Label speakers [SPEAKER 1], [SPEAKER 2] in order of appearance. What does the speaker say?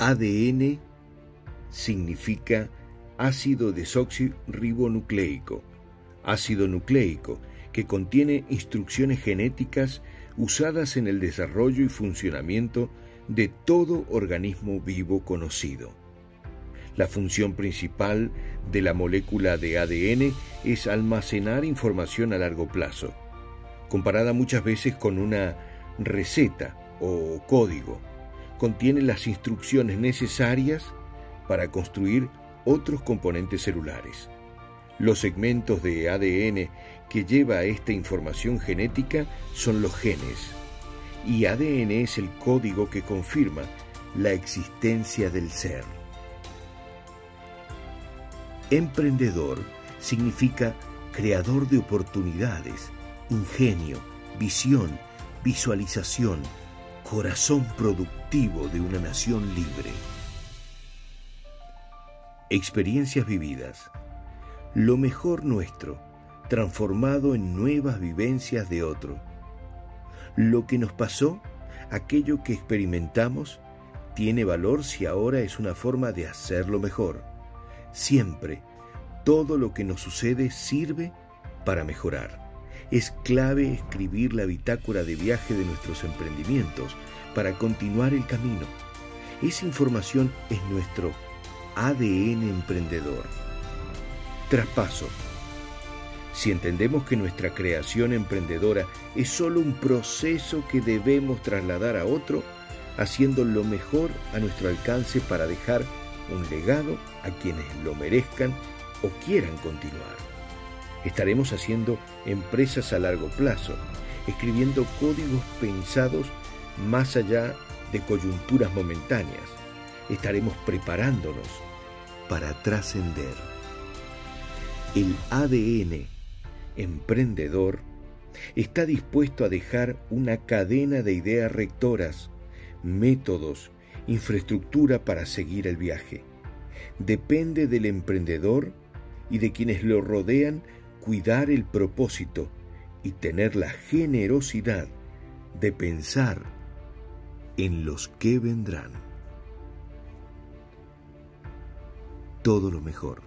[SPEAKER 1] ADN significa ácido desoxirribonucleico, ácido nucleico que contiene instrucciones genéticas usadas en el desarrollo y funcionamiento de todo organismo vivo conocido. La función principal de la molécula de ADN es almacenar información a largo plazo, comparada muchas veces con una receta o código. Contiene las instrucciones necesarias para construir otros componentes celulares. Los segmentos de ADN que lleva esta información genética son los genes, y ADN es el código que confirma la existencia del ser. Emprendedor significa creador de oportunidades, ingenio, visión, visualización, corazón productivo de una nación libre. Experiencias vividas. Lo mejor nuestro, transformado en nuevas vivencias de otro. Lo que nos pasó, aquello que experimentamos, tiene valor si ahora es una forma de hacerlo mejor Siempre, todo lo que nos sucede sirve para mejorar. Es clave escribir la bitácora de viaje de nuestros emprendimientos para continuar el camino. Esa información es nuestro ADN emprendedor. Traspaso. Si entendemos que nuestra creación emprendedora es solo un proceso que debemos trasladar a otro, haciendo lo mejor a nuestro alcance para dejar un legado a quienes lo merezcan o quieran continuar. Estaremos haciendo empresas a largo plazo, escribiendo códigos pensados más allá de coyunturas momentáneas. Estaremos preparándonos para trascender. El ADN emprendedor está dispuesto a dejar una cadena de ideas rectoras, métodos infraestructura para seguir el viaje. Depende del emprendedor y de quienes lo rodean cuidar el propósito y tener la generosidad de pensar en los que vendrán. Todo lo mejor.